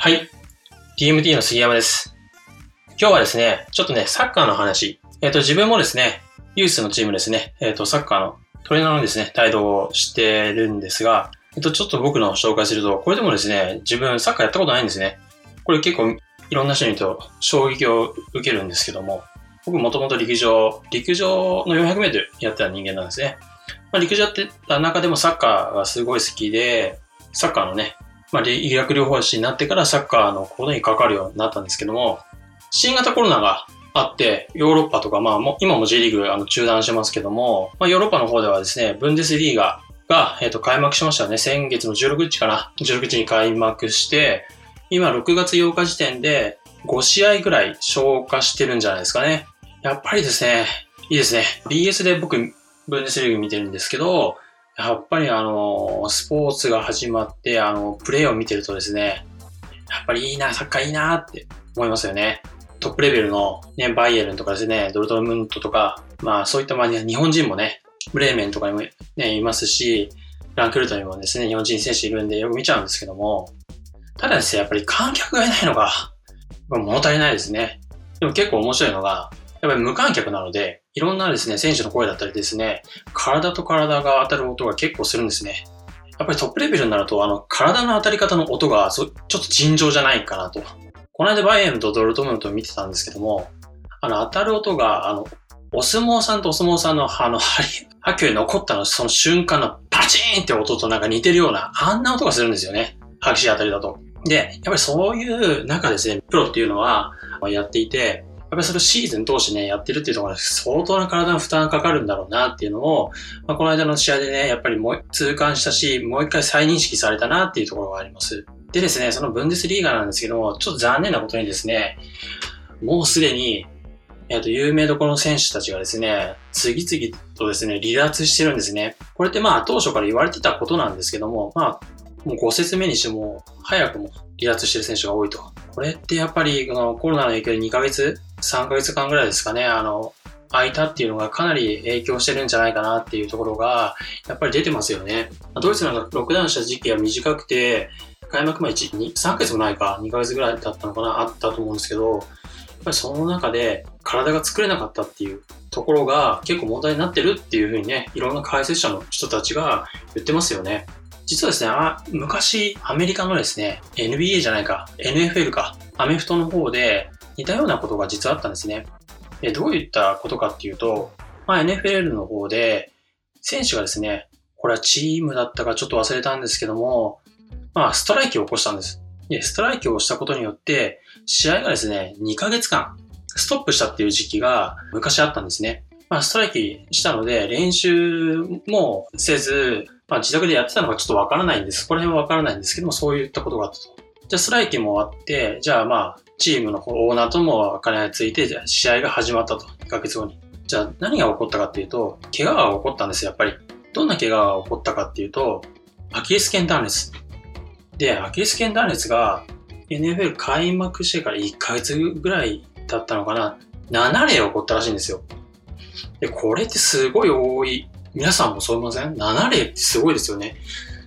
はい。DMT の杉山です。今日はですね、ちょっとね、サッカーの話。えっ、ー、と、自分もですね、ユースのチームですね、えっ、ー、と、サッカーのトレーナーのですね、態度をしてるんですが、えっ、ー、と、ちょっと僕の紹介すると、これでもですね、自分サッカーやったことないんですね。これ結構いろんな人にと衝撃を受けるんですけども、僕もともと陸上、陸上の400メートルやってた人間なんですね。まあ、陸上やってた中でもサッカーがすごい好きで、サッカーのね、まあ、医学療法士になってからサッカーのことに関わるようになったんですけども、新型コロナがあって、ヨーロッパとか、まあ、も今も J リーグあの中断してますけども、まあ、ヨーロッパの方ではですね、ブンデスリーガが、えっ、ー、と、開幕しましたね。先月の16日かな。16日に開幕して、今6月8日時点で5試合ぐらい消化してるんじゃないですかね。やっぱりですね、いいですね。BS で僕、ブンデスリーグ見てるんですけど、やっぱりあの、スポーツが始まって、あの、プレーを見てるとですね、やっぱりいいな、サッカーいいなって思いますよね。トップレベルのね、バイエルンとかですね、ドルトムントとか、まあそういったまあ日本人もね、ブレーメンとかにもね、いますし、ランクルトにもですね、日本人選手いるんでよく見ちゃうんですけども、ただですね、やっぱり観客がいないのが、物足りないですね。でも結構面白いのが、やっぱり無観客なので、いろんなですね、選手の声だったりですね、体と体が当たる音が結構するんですね。やっぱりトップレベルになると、あの、体の当たり方の音がちょっと尋常じゃないかなと。この間バイエルンとドルトムントを見てたんですけども、あの、当たる音が、あの、お相撲さんとお相撲さんの、あの、はっきり残ったの、その瞬間のパチーンって音となんか似てるような、あんな音がするんですよね。激しい当たりだと。で、やっぱりそういう中ですね、プロっていうのはやっていて、やっぱりそれシーズン通してね、やってるっていうところで相当な体の負担がかかるんだろうなっていうのを、まあ、この間の試合でね、やっぱりもう痛感したし、もう一回再認識されたなっていうところがあります。でですね、そのブンデスリーガなんですけども、ちょっと残念なことにですね、もうすでに、えっ、と、有名どころの選手たちがですね、次々とですね、離脱してるんですね。これってまあ当初から言われてたことなんですけども、まあ、もうご説明にしても、早くも離脱してる選手が多いと。これってやっぱり、このコロナの影響で2ヶ月 ?3 ヶ月間ぐらいですかね、あの、空いたっていうのがかなり影響してるんじゃないかなっていうところが、やっぱり出てますよね。ドイツなんかロックダウンした時期は短くて、開幕前1、2、3ヶ月もないか、2ヶ月ぐらいだったのかな、あったと思うんですけど、やっぱりその中で体が作れなかったっていうところが結構問題になってるっていうふうにね、いろんな解説者の人たちが言ってますよね。実はですね、あ昔、アメリカのですね、NBA じゃないか、NFL か、アメフトの方で似たようなことが実はあったんですね。でどういったことかっていうと、まあ、NFL の方で、選手がですね、これはチームだったかちょっと忘れたんですけども、まあ、ストライキを起こしたんです。で、ストライキをしたことによって、試合がですね、2ヶ月間、ストップしたっていう時期が昔あったんですね。まあ、ストライキしたので、練習もせず、まあ、自宅でやってたのかちょっとわからないんです。この辺はわからないんですけども、そういったことがあったと。じゃあ、ストライキも終わって、じゃあまあ、チームのオーナーとも金がついて、じゃあ試合が始まったと。2ヶ月後に。じゃあ、何が起こったかっていうと、怪我が起こったんですよやっぱり。どんな怪我が起こったかっていうと、アキレス腱断裂。で、アキレス腱断裂が NFL 開幕してから1ヶ月ぐらいだったのかな。7例起こったらしいんですよ。で、これってすごい多い。皆さんもそう思いません ?7 例ってすごいですよね。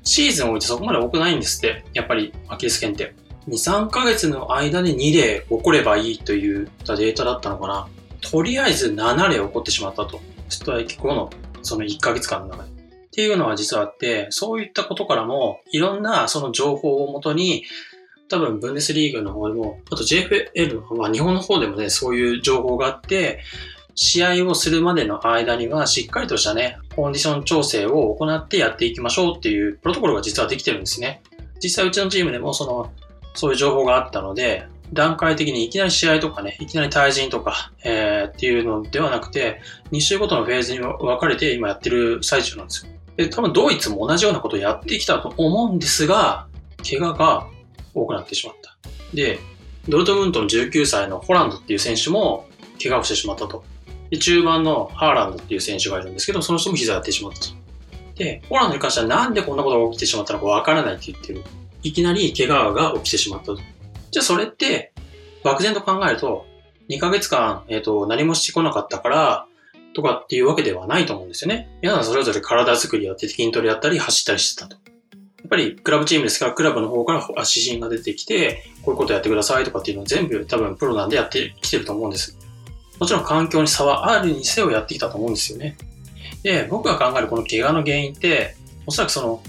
シーズンを置いてそこまで多くないんですって。やっぱり、アキレス腱って。2、3ヶ月の間で2例起こればいいというデータだったのかな。とりあえず7例起こってしまったと。ストライキ後のその1ヶ月間の中で。っていうのは実はあって、そういったことからも、いろんなその情報をもとに、多分ブンデスリーグの方でも、あと JFL の、まあ日本の方でもね、そういう情報があって、試合をするまでの間にはしっかりとしたね、コンディション調整を行ってやっていきましょうっていうプロトコルが実はできてるんですね。実際うちのチームでもその、そういう情報があったので、段階的にいきなり試合とかね、いきなり対人とか、えー、っていうのではなくて、2週ごとのフェーズに分かれて今やってる最中なんですよ。で、多分ドイツも同じようなことをやってきたと思うんですが、怪我が多くなってしまった。で、ドルトムントの19歳のホランドっていう選手も怪我をしてしまったと。で、中盤のハーランドっていう選手がいるんですけど、その人も膝やってしまったと。で、ホランドに関してはなんでこんなことが起きてしまったのかわからないって言ってる。いきなり怪我が起きてしまったと。じゃあそれって、漠然と考えると、2ヶ月間、えっ、ー、と、何もしてこなかったから、とかっていうわけではないと思うんですよね。皆さんそれぞれ体作りやって筋トレやったり走ったりしてたと。やっぱりクラブチームですから、クラブの方から指針が出てきて、こういうことやってくださいとかっていうのを全部多分プロなんでやってきてると思うんです。もちろん環境に差はあるにせよやってきたと思うんですよね。で、僕が考えるこの怪我の原因って、おそらくその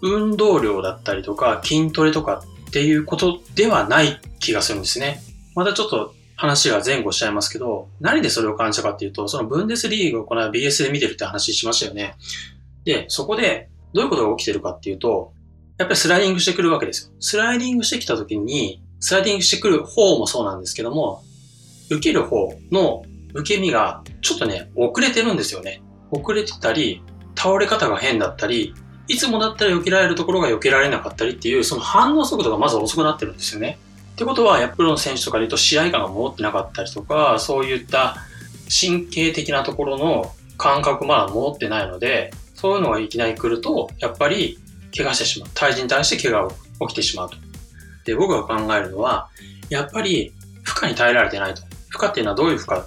運動量だったりとか筋トレとかっていうことではない気がするんですね。またちょっと話が前後しちゃいますけど、何でそれを感じたかっていうと、そのブンデスリーグをこの BS で見てるって話しましたよね。で、そこでどういうことが起きてるかっていうと、やっぱりスライディングしてくるわけですよ。スライディングしてきた時に、スライディングしてくる方もそうなんですけども、受ける方の受け身がちょっとね、遅れてるんですよね。遅れてたり、倒れ方が変だったり、いつもだったら避けられるところが避けられなかったりっていう、その反応速度がまず遅くなってるんですよね。ってことは、やっぱりの選手とかで言うと試合感が戻ってなかったりとか、そういった神経的なところの感覚まだ戻ってないので、そういうのがいきなり来ると、やっぱり怪我してしまう。対人に対して怪我が起きてしまうと。で、僕が考えるのは、やっぱり負荷に耐えられてないと。負荷っていうのはどういう負荷っ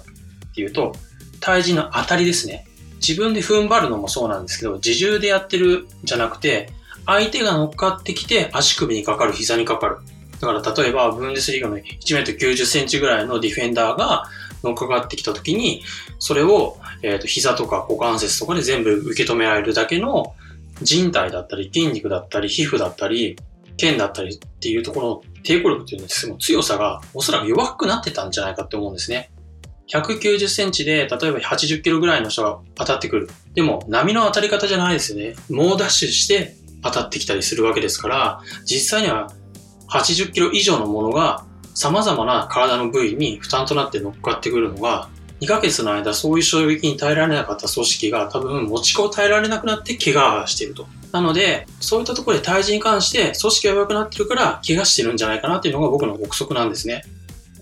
ていうと、対人の当たりですね。自分で踏ん張るのもそうなんですけど、自重でやってるじゃなくて、相手が乗っかってきて足首にかかる、膝にかかる。だから例えば、ブンデスリーガの1 m 90センチぐらいのディフェンダーが乗っかかってきた時に、それを、えー、と膝とか股関節とかで全部受け止められるだけの人体だったり筋肉だったり皮膚だったり腱だったりっていうところの抵抗力っていうのは強さがおそらく弱くなってたんじゃないかって思うんですね。190センチで、例えば80キロぐらいの人が当たってくる。でも、波の当たり方じゃないですよね。猛ダッシュして当たってきたりするわけですから、実際には80キロ以上のものが様々な体の部位に負担となって乗っかってくるのが、2ヶ月の間そういう衝撃に耐えられなかった組織が多分持ちこを耐えられなくなって怪我していると。なので、そういったところで体重に関して組織が弱くなってるから怪我してるんじゃないかなっていうのが僕の憶測なんですね。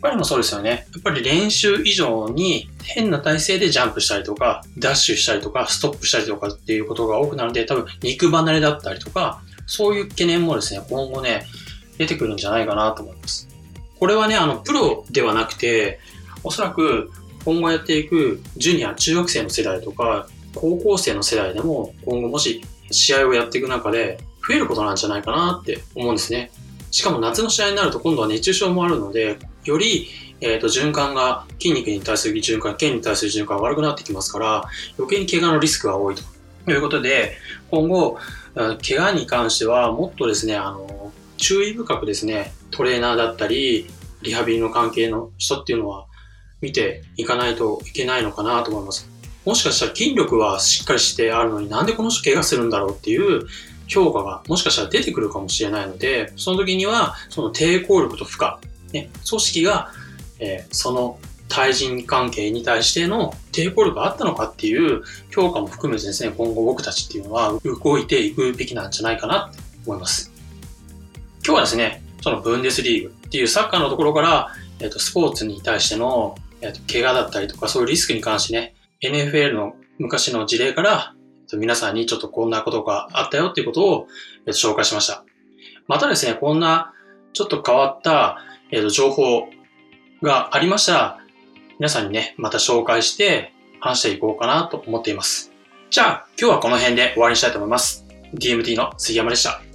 他にもそうですよね。やっぱり練習以上に変な体勢でジャンプしたりとか、ダッシュしたりとか、ストップしたりとかっていうことが多くなるので、多分肉離れだったりとか、そういう懸念もですね、今後ね、出てくるんじゃないかなと思います。これはね、あの、プロではなくて、おそらく今後やっていくジュニア、中学生の世代とか、高校生の世代でも今後もし試合をやっていく中で増えることなんじゃないかなって思うんですね。しかも夏の試合になると今度は熱中症もあるので、より、えー、と循環が、筋肉に対する循環、腱に対する循環が悪くなってきますから、余計に怪我のリスクが多いということで、今後、怪我に関してはもっとですね、あの、注意深くですね、トレーナーだったり、リハビリの関係の人っていうのは見ていかないといけないのかなと思います。もしかしたら筋力はしっかりしてあるのになんでこの人怪我するんだろうっていう評価がもしかしたら出てくるかもしれないので、その時にはその抵抗力と負荷、ね、組織が、えー、その対人関係に対しての抵抗力があったのかっていう評価も含めてですね、今後僕たちっていうのは動いていくべきなんじゃないかなと思います。今日はですね、そのブンデスリーグっていうサッカーのところから、えっ、ー、と、スポーツに対しての、えっ、ー、と、怪我だったりとか、そういうリスクに関してね、NFL の昔の事例から、皆さんにちょっとこんなことがあったよっていうことを、紹介しました。またですね、こんなちょっと変わった、えっと、情報がありましたら、皆さんにね、また紹介して話していこうかなと思っています。じゃあ、今日はこの辺で終わりにしたいと思います。DMT の杉山でした。